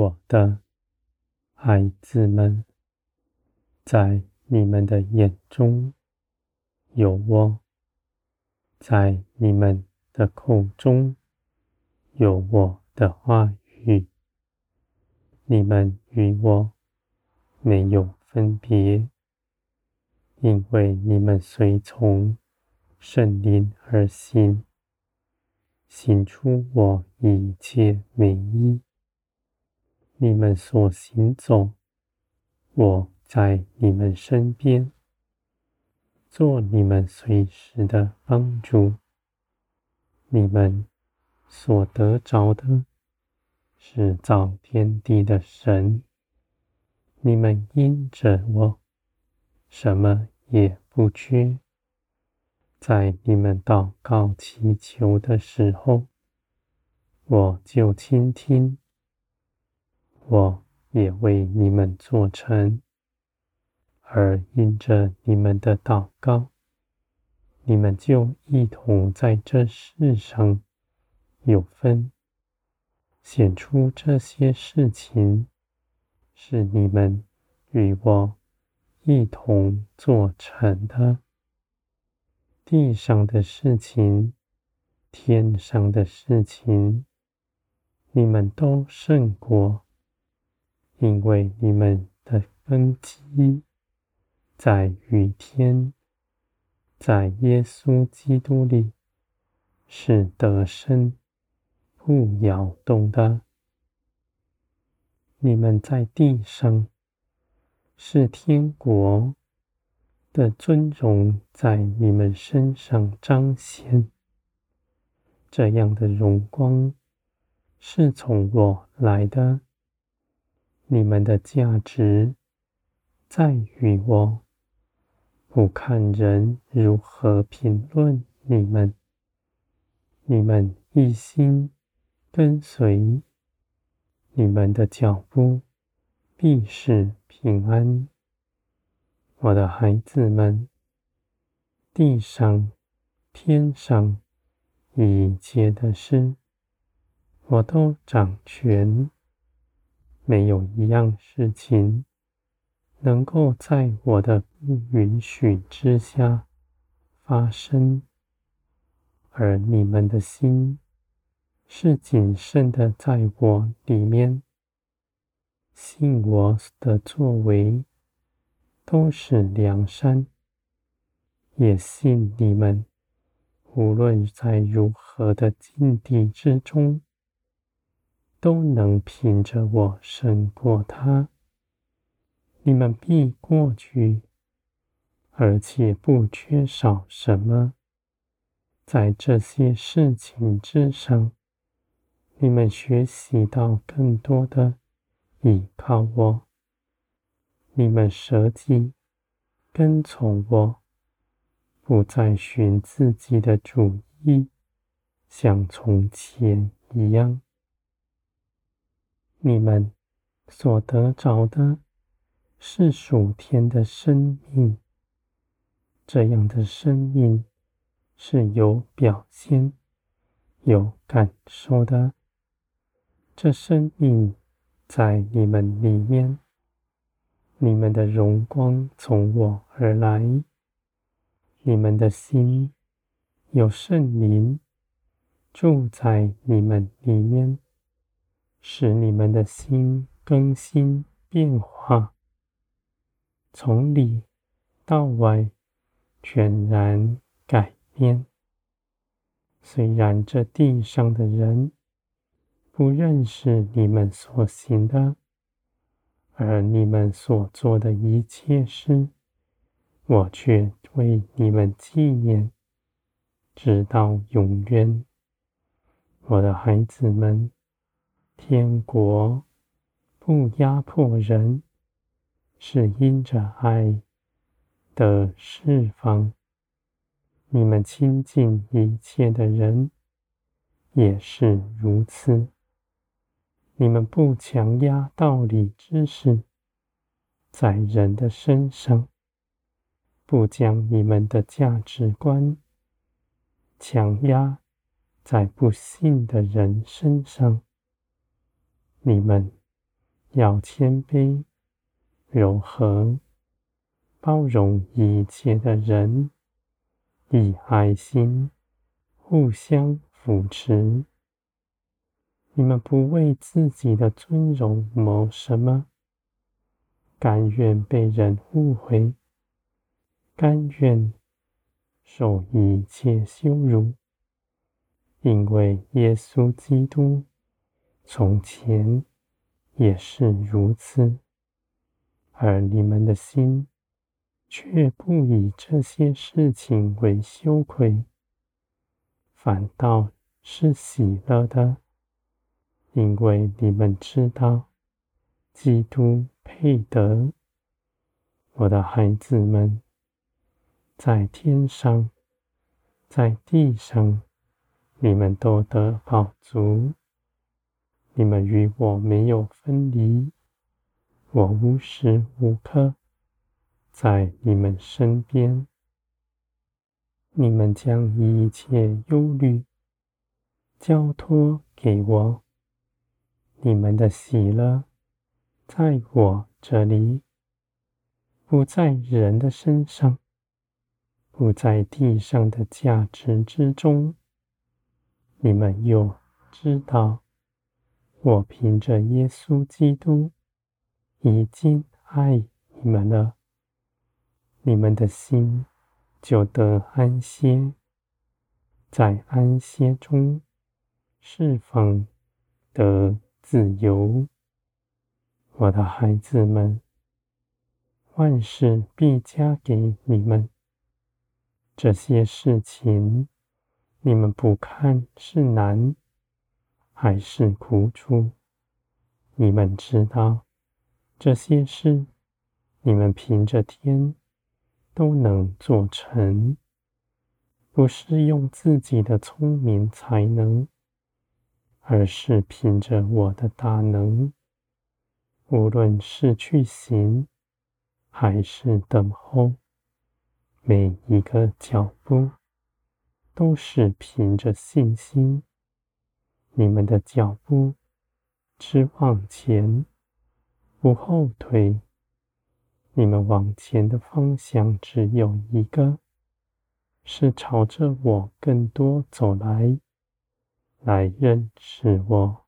我的孩子们，在你们的眼中有我，在你们的口中有我的话语，你们与我没有分别，因为你们随从圣灵而行，行出我一切美意。你们所行走，我在你们身边，做你们随时的帮助。你们所得着的，是造天地的神。你们因着我，什么也不缺。在你们祷告祈求的时候，我就倾听。我也为你们做成，而因着你们的祷告，你们就一同在这世上有分，显出这些事情是你们与我一同做成的。地上的事情，天上的事情，你们都胜过。因为你们的根基在雨天，在耶稣基督里是得胜不摇动的。你们在地上是天国的尊荣在你们身上彰显，这样的荣光是从我来的。你们的价值在于我，不看人如何评论你们。你们一心跟随，你们的脚步必是平安。我的孩子们，地上、天上一切的事，我都掌权。没有一样事情能够在我的不允许之下发生，而你们的心是谨慎的，在我里面，信我的作为都是良善，也信你们无论在如何的境地之中。都能凭着我胜过他，你们必过去，而且不缺少什么。在这些事情之上，你们学习到更多的依靠我，你们舍己跟从我，不再寻自己的主意，像从前一样。你们所得着的是属天的生命，这样的生命是有表现、有感受的。这生命在你们里面，你们的荣光从我而来，你们的心有圣灵住在你们里面。使你们的心更新变化，从里到外全然改变。虽然这地上的人不认识你们所行的，而你们所做的一切事，我却为你们纪念，直到永远。我的孩子们。天国不压迫人，是因着爱的释放。你们亲近一切的人也是如此。你们不强压道理知识在人的身上，不将你们的价值观强压在不信的人身上。你们要谦卑、柔和，包容一切的人，以爱心互相扶持。你们不为自己的尊荣谋什么，甘愿被人误会，甘愿受一切羞辱，因为耶稣基督从前也是如此。而你们的心却不以这些事情为羞愧，反倒是喜乐的。因为你们知道，基督配得。我的孩子们，在天上，在地上，你们都得饱足。你们与我没有分离，我无时无刻在你们身边。你们将一切忧虑交托给我。你们的喜乐在我这里，不在人的身上，不在地上的价值之中。你们又知道，我凭着耶稣基督已经爱你们了，你们的心就得安歇，在安歇中释放得自由，我的孩子们，万事必加给你们。这些事情，你们不看是难，还是苦楚？你们知道，这些事，你们凭着天都能做成，不是用自己的聪明才能。而是凭着我的大能，无论是去行，还是等候，每一个脚步都是凭着信心。你们的脚步只往前，不后退。你们往前的方向只有一个，是朝着我更多走来。来认识我，